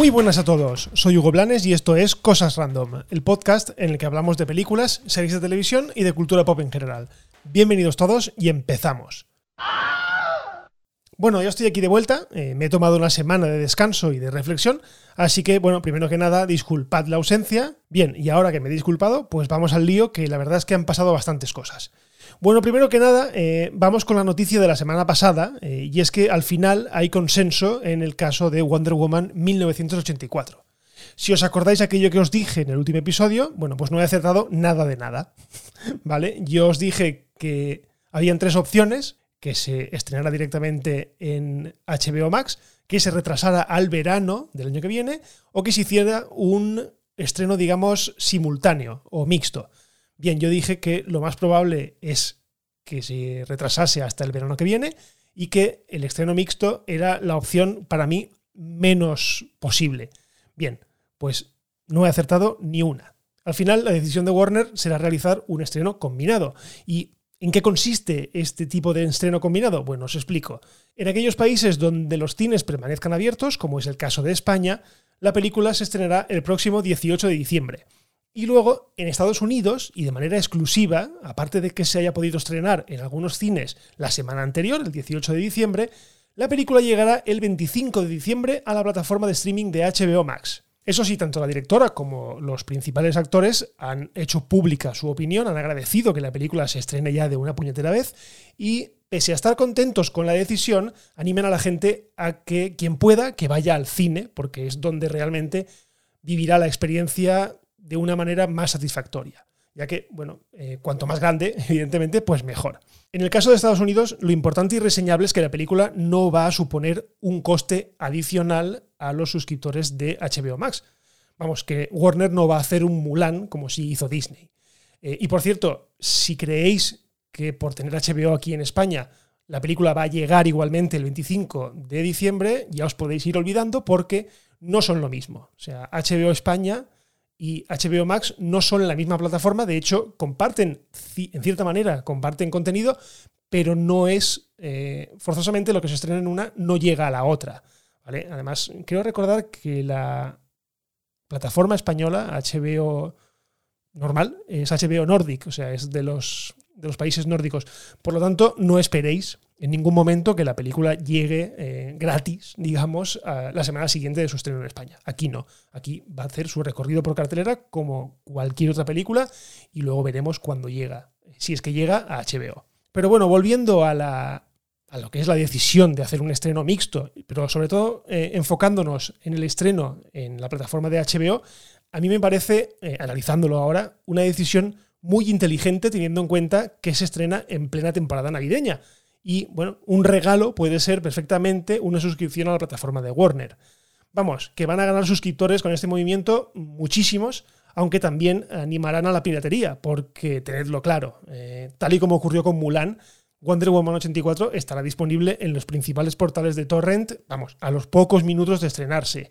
Muy buenas a todos, soy Hugo Blanes y esto es Cosas Random, el podcast en el que hablamos de películas, series de televisión y de cultura pop en general. Bienvenidos todos y empezamos. Bueno, ya estoy aquí de vuelta, eh, me he tomado una semana de descanso y de reflexión, así que, bueno, primero que nada, disculpad la ausencia. Bien, y ahora que me he disculpado, pues vamos al lío, que la verdad es que han pasado bastantes cosas. Bueno, primero que nada, eh, vamos con la noticia de la semana pasada, eh, y es que al final hay consenso en el caso de Wonder Woman 1984. Si os acordáis aquello que os dije en el último episodio, bueno, pues no he acertado nada de nada. ¿Vale? Yo os dije que habían tres opciones, que se estrenara directamente en HBO Max, que se retrasara al verano del año que viene, o que se hiciera un estreno, digamos, simultáneo o mixto. Bien, yo dije que lo más probable es que se retrasase hasta el verano que viene y que el estreno mixto era la opción para mí menos posible. Bien, pues no he acertado ni una. Al final, la decisión de Warner será realizar un estreno combinado. ¿Y en qué consiste este tipo de estreno combinado? Bueno, os explico. En aquellos países donde los cines permanezcan abiertos, como es el caso de España, la película se estrenará el próximo 18 de diciembre. Y luego, en Estados Unidos, y de manera exclusiva, aparte de que se haya podido estrenar en algunos cines la semana anterior, el 18 de diciembre, la película llegará el 25 de diciembre a la plataforma de streaming de HBO Max. Eso sí, tanto la directora como los principales actores han hecho pública su opinión, han agradecido que la película se estrene ya de una puñetera vez y, pese a estar contentos con la decisión, animan a la gente a que quien pueda, que vaya al cine, porque es donde realmente vivirá la experiencia de una manera más satisfactoria, ya que, bueno, eh, cuanto más grande, evidentemente, pues mejor. En el caso de Estados Unidos, lo importante y reseñable es que la película no va a suponer un coste adicional a los suscriptores de HBO Max. Vamos, que Warner no va a hacer un Mulan como si hizo Disney. Eh, y por cierto, si creéis que por tener HBO aquí en España la película va a llegar igualmente el 25 de diciembre, ya os podéis ir olvidando porque no son lo mismo. O sea, HBO España y HBO Max no son la misma plataforma, de hecho comparten, en cierta manera, comparten contenido, pero no es eh, forzosamente lo que se estrena en una no llega a la otra. ¿vale? Además, quiero recordar que la plataforma española, HBO normal, es HBO Nordic, o sea, es de los, de los países nórdicos. Por lo tanto, no esperéis en ningún momento que la película llegue eh, gratis, digamos, la semana siguiente de su estreno en España. Aquí no. Aquí va a hacer su recorrido por cartelera como cualquier otra película y luego veremos cuándo llega, si es que llega a HBO. Pero bueno, volviendo a lo que es la decisión de hacer un estreno mixto, pero sobre todo eh, enfocándonos en el estreno en la plataforma de HBO, a mí me parece, eh, analizándolo ahora, una decisión muy inteligente teniendo en cuenta que se estrena en plena temporada navideña y bueno, un regalo puede ser perfectamente una suscripción a la plataforma de Warner. Vamos, que van a ganar suscriptores con este movimiento muchísimos, aunque también animarán a la piratería, porque tenedlo claro, eh, tal y como ocurrió con Mulan, Wonder Woman 84 estará disponible en los principales portales de torrent, vamos, a los pocos minutos de estrenarse.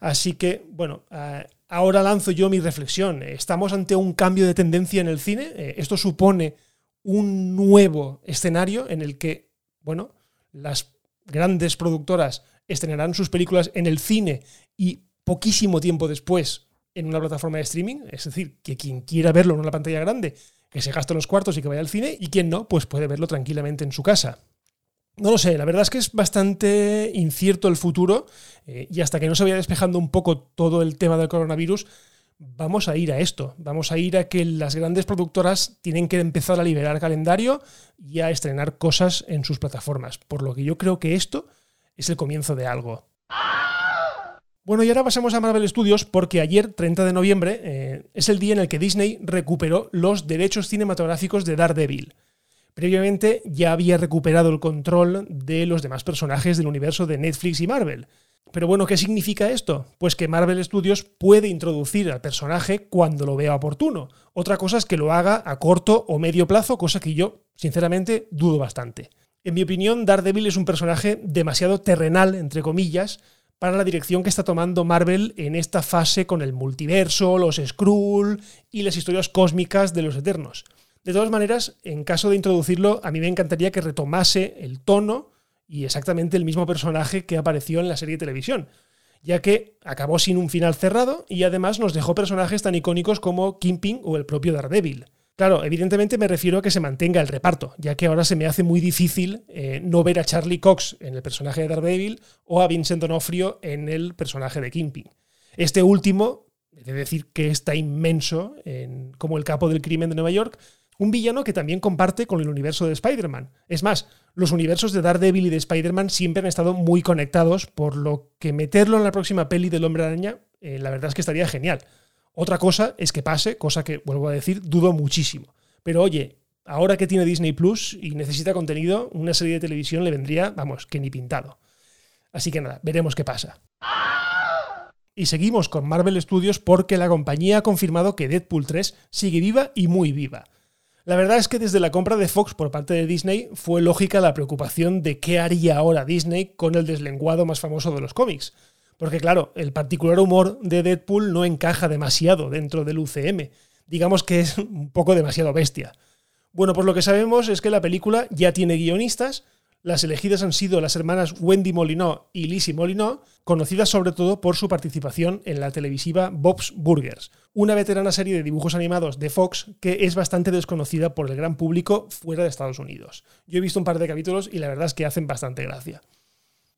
Así que, bueno, eh, ahora lanzo yo mi reflexión. Estamos ante un cambio de tendencia en el cine. Eh, esto supone un nuevo escenario en el que, bueno, las grandes productoras estrenarán sus películas en el cine y poquísimo tiempo después en una plataforma de streaming, es decir, que quien quiera verlo en una pantalla grande, que se gaste los cuartos y que vaya al cine, y quien no, pues puede verlo tranquilamente en su casa. No lo sé, la verdad es que es bastante incierto el futuro eh, y hasta que no se vaya despejando un poco todo el tema del coronavirus, vamos a ir a esto, vamos a ir a que las grandes productoras tienen que empezar a liberar calendario y a estrenar cosas en sus plataformas, por lo que yo creo que esto es el comienzo de algo. Bueno, y ahora pasamos a Marvel Studios porque ayer, 30 de noviembre, eh, es el día en el que Disney recuperó los derechos cinematográficos de Daredevil. Previamente ya había recuperado el control de los demás personajes del universo de Netflix y Marvel. Pero bueno, ¿qué significa esto? Pues que Marvel Studios puede introducir al personaje cuando lo vea oportuno. Otra cosa es que lo haga a corto o medio plazo, cosa que yo, sinceramente, dudo bastante. En mi opinión, Daredevil es un personaje demasiado terrenal, entre comillas, para la dirección que está tomando Marvel en esta fase con el multiverso, los Skrull y las historias cósmicas de los Eternos. De todas maneras, en caso de introducirlo, a mí me encantaría que retomase el tono y exactamente el mismo personaje que apareció en la serie de televisión. ya que acabó sin un final cerrado y además nos dejó personajes tan icónicos como Kingpin o el propio Daredevil. Claro, evidentemente me refiero a que se mantenga el reparto, ya que ahora se me hace muy difícil eh, no ver a Charlie Cox en el personaje de Daredevil o a Vincent D'Onofrio en el personaje de Kingpin. Este último, he de decir que está inmenso en, como el capo del crimen de Nueva York, un villano que también comparte con el universo de Spider-Man. Es más, los universos de Daredevil y de Spider-Man siempre han estado muy conectados, por lo que meterlo en la próxima peli del Hombre Araña, eh, la verdad es que estaría genial. Otra cosa es que pase, cosa que, vuelvo a decir, dudo muchísimo. Pero oye, ahora que tiene Disney Plus y necesita contenido, una serie de televisión le vendría, vamos, que ni pintado. Así que nada, veremos qué pasa. Y seguimos con Marvel Studios porque la compañía ha confirmado que Deadpool 3 sigue viva y muy viva. La verdad es que desde la compra de Fox por parte de Disney fue lógica la preocupación de qué haría ahora Disney con el deslenguado más famoso de los cómics. Porque claro, el particular humor de Deadpool no encaja demasiado dentro del UCM. Digamos que es un poco demasiado bestia. Bueno, pues lo que sabemos es que la película ya tiene guionistas, las elegidas han sido las hermanas Wendy Molyneux y Lizzie Molyneux, conocidas sobre todo por su participación en la televisiva Bob's Burgers, una veterana serie de dibujos animados de Fox que es bastante desconocida por el gran público fuera de Estados Unidos. Yo he visto un par de capítulos y la verdad es que hacen bastante gracia.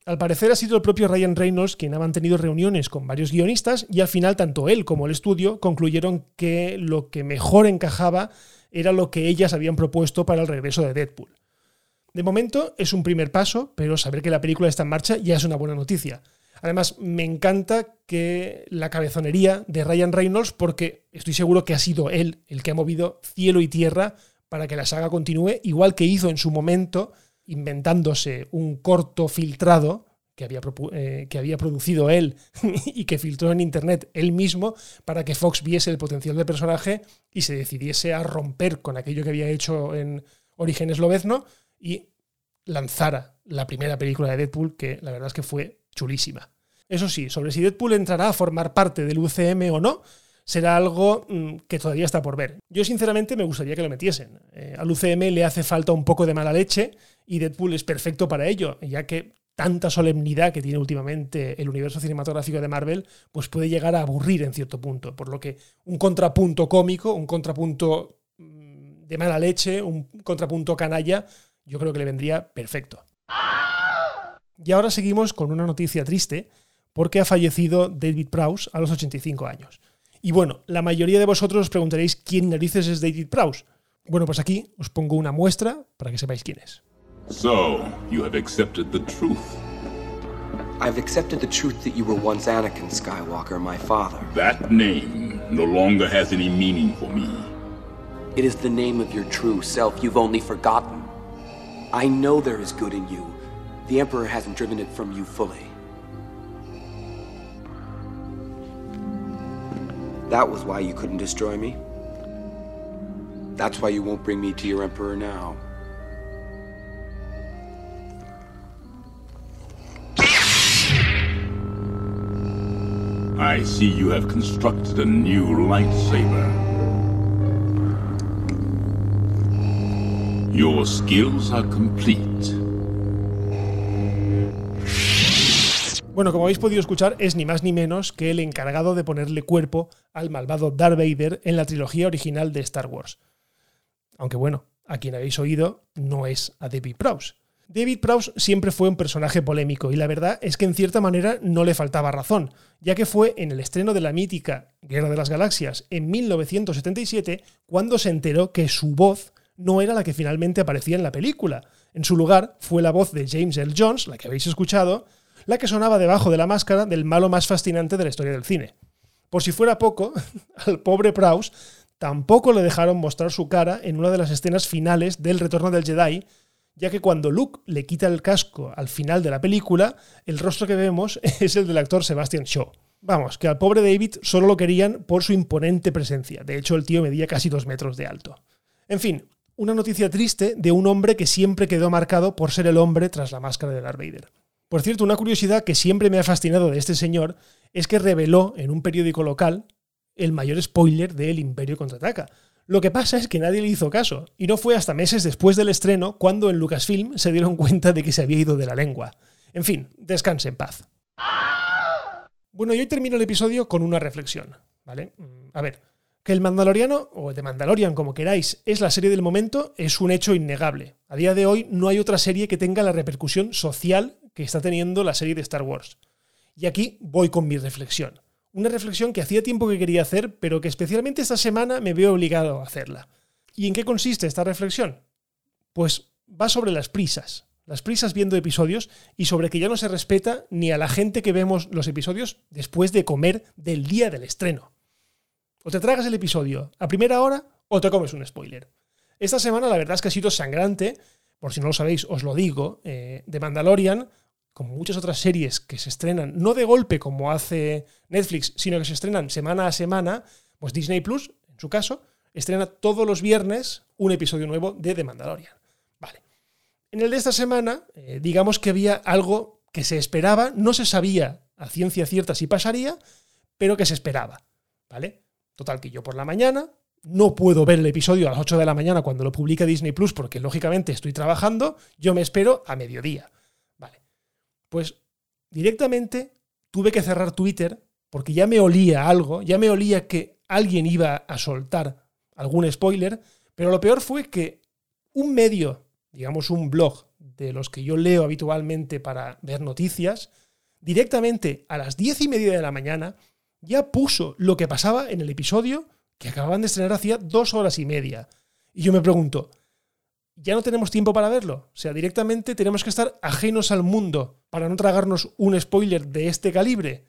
Al parecer ha sido el propio Ryan Reynolds quien ha mantenido reuniones con varios guionistas y al final tanto él como el estudio concluyeron que lo que mejor encajaba era lo que ellas habían propuesto para el regreso de Deadpool. De momento es un primer paso, pero saber que la película está en marcha ya es una buena noticia. Además, me encanta que la cabezonería de Ryan Reynolds, porque estoy seguro que ha sido él el que ha movido cielo y tierra para que la saga continúe, igual que hizo en su momento, inventándose un corto filtrado que había, eh, que había producido él y que filtró en internet él mismo para que Fox viese el potencial del personaje y se decidiese a romper con aquello que había hecho en Orígenes Lobezno y lanzara la primera película de Deadpool, que la verdad es que fue chulísima. Eso sí, sobre si Deadpool entrará a formar parte del UCM o no, será algo mm, que todavía está por ver. Yo sinceramente me gustaría que lo metiesen. Eh, al UCM le hace falta un poco de mala leche y Deadpool es perfecto para ello, ya que tanta solemnidad que tiene últimamente el universo cinematográfico de Marvel, pues puede llegar a aburrir en cierto punto. Por lo que un contrapunto cómico, un contrapunto mm, de mala leche, un contrapunto canalla, yo creo que le vendría perfecto. Y ahora seguimos con una noticia triste, porque ha fallecido David Prowse a los 85 años. Y bueno, la mayoría de vosotros os preguntaréis quién narices es David Prowse. Bueno, pues aquí os pongo una muestra para que sepáis quién es. So, you have accepted the truth. I've accepted the truth that you were once Anakin Skywalker, my father. That name no longer has any meaning for me. It is the name of your true self you've only forgotten. I know there is good in you. The Emperor hasn't driven it from you fully. That was why you couldn't destroy me. That's why you won't bring me to your Emperor now. I see you have constructed a new lightsaber. Your skills are complete. Bueno, como habéis podido escuchar, es ni más ni menos que el encargado de ponerle cuerpo al malvado Darth Vader en la trilogía original de Star Wars. Aunque bueno, a quien habéis oído no es a David Prowse. David Prowse siempre fue un personaje polémico y la verdad es que en cierta manera no le faltaba razón, ya que fue en el estreno de la mítica Guerra de las Galaxias en 1977 cuando se enteró que su voz no era la que finalmente aparecía en la película. En su lugar fue la voz de James L. Jones, la que habéis escuchado, la que sonaba debajo de la máscara del malo más fascinante de la historia del cine. Por si fuera poco, al pobre Prowse tampoco le dejaron mostrar su cara en una de las escenas finales del Retorno del Jedi, ya que cuando Luke le quita el casco al final de la película, el rostro que vemos es el del actor Sebastian Shaw. Vamos, que al pobre David solo lo querían por su imponente presencia. De hecho, el tío medía casi dos metros de alto. En fin, una noticia triste de un hombre que siempre quedó marcado por ser el hombre tras la máscara de Darth Vader. Por cierto, una curiosidad que siempre me ha fascinado de este señor es que reveló en un periódico local el mayor spoiler de El Imperio contraataca. Lo que pasa es que nadie le hizo caso, y no fue hasta meses después del estreno cuando en Lucasfilm se dieron cuenta de que se había ido de la lengua. En fin, descanse en paz. Bueno, y hoy termino el episodio con una reflexión, ¿vale? Mm, a ver, que el Mandaloriano, o The Mandalorian, como queráis, es la serie del momento, es un hecho innegable. A día de hoy no hay otra serie que tenga la repercusión social que está teniendo la serie de Star Wars. Y aquí voy con mi reflexión. Una reflexión que hacía tiempo que quería hacer, pero que especialmente esta semana me veo obligado a hacerla. ¿Y en qué consiste esta reflexión? Pues va sobre las prisas. Las prisas viendo episodios y sobre que ya no se respeta ni a la gente que vemos los episodios después de comer del día del estreno. O te tragas el episodio a primera hora o te comes un spoiler. Esta semana la verdad es que ha sido sangrante, por si no lo sabéis os lo digo, eh, de Mandalorian como muchas otras series que se estrenan, no de golpe como hace Netflix, sino que se estrenan semana a semana, pues Disney Plus, en su caso, estrena todos los viernes un episodio nuevo de The Mandalorian. Vale. En el de esta semana, eh, digamos que había algo que se esperaba, no se sabía a ciencia cierta si pasaría, pero que se esperaba. ¿Vale? Total, que yo por la mañana no puedo ver el episodio a las 8 de la mañana cuando lo publica Disney Plus porque lógicamente estoy trabajando, yo me espero a mediodía. Pues directamente tuve que cerrar Twitter porque ya me olía algo, ya me olía que alguien iba a soltar algún spoiler, pero lo peor fue que un medio, digamos un blog de los que yo leo habitualmente para ver noticias, directamente a las diez y media de la mañana ya puso lo que pasaba en el episodio que acababan de estrenar hacía dos horas y media. Y yo me pregunto, ya no tenemos tiempo para verlo. O sea, directamente tenemos que estar ajenos al mundo para no tragarnos un spoiler de este calibre.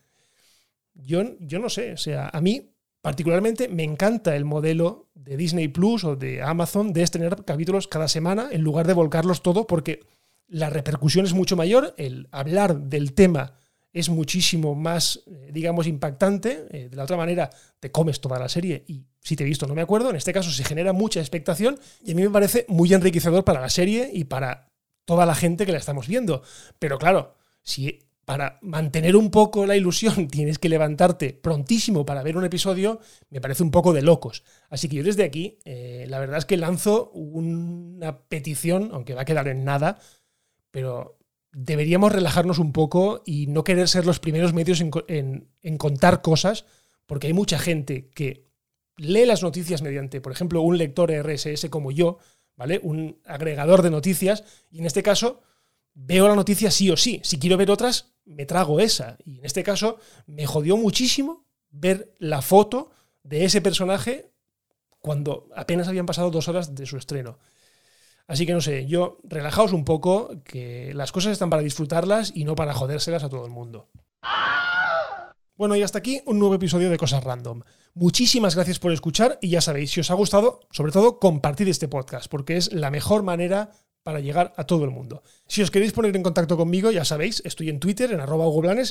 Yo, yo no sé, o sea, a mí particularmente me encanta el modelo de Disney Plus o de Amazon de estrenar capítulos cada semana en lugar de volcarlos todo porque la repercusión es mucho mayor, el hablar del tema es muchísimo más, eh, digamos, impactante. Eh, de la otra manera, te comes toda la serie y si te he visto no me acuerdo. En este caso se genera mucha expectación y a mí me parece muy enriquecedor para la serie y para toda la gente que la estamos viendo. Pero claro, si para mantener un poco la ilusión tienes que levantarte prontísimo para ver un episodio, me parece un poco de locos. Así que yo desde aquí, eh, la verdad es que lanzo una petición, aunque va a quedar en nada, pero deberíamos relajarnos un poco y no querer ser los primeros medios en, contar cosas, porque hay mucha gente que lee las noticias mediante, por ejemplo, un lector RSS como yo, ¿vale? Un agregador de noticias, y en este caso veo la noticia sí o sí. Si quiero ver otras, me trago esa. Y en este caso me jodió muchísimo ver la foto de ese personaje cuando apenas habían pasado dos horas de su estreno. Así que no sé, yo relajaos un poco, que las cosas están para disfrutarlas y no para jodérselas a todo el mundo. Bueno, y hasta aquí un nuevo episodio de Cosas Random. Muchísimas gracias por escuchar y ya sabéis, si os ha gustado, sobre todo compartid este podcast, porque es la mejor manera para llegar a todo el mundo. Si os queréis poner en contacto conmigo, ya sabéis, estoy en Twitter, en arroba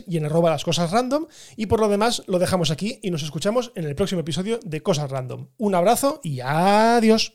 y en arroba las cosas random. Y por lo demás, lo dejamos aquí y nos escuchamos en el próximo episodio de Cosas Random. Un abrazo y adiós.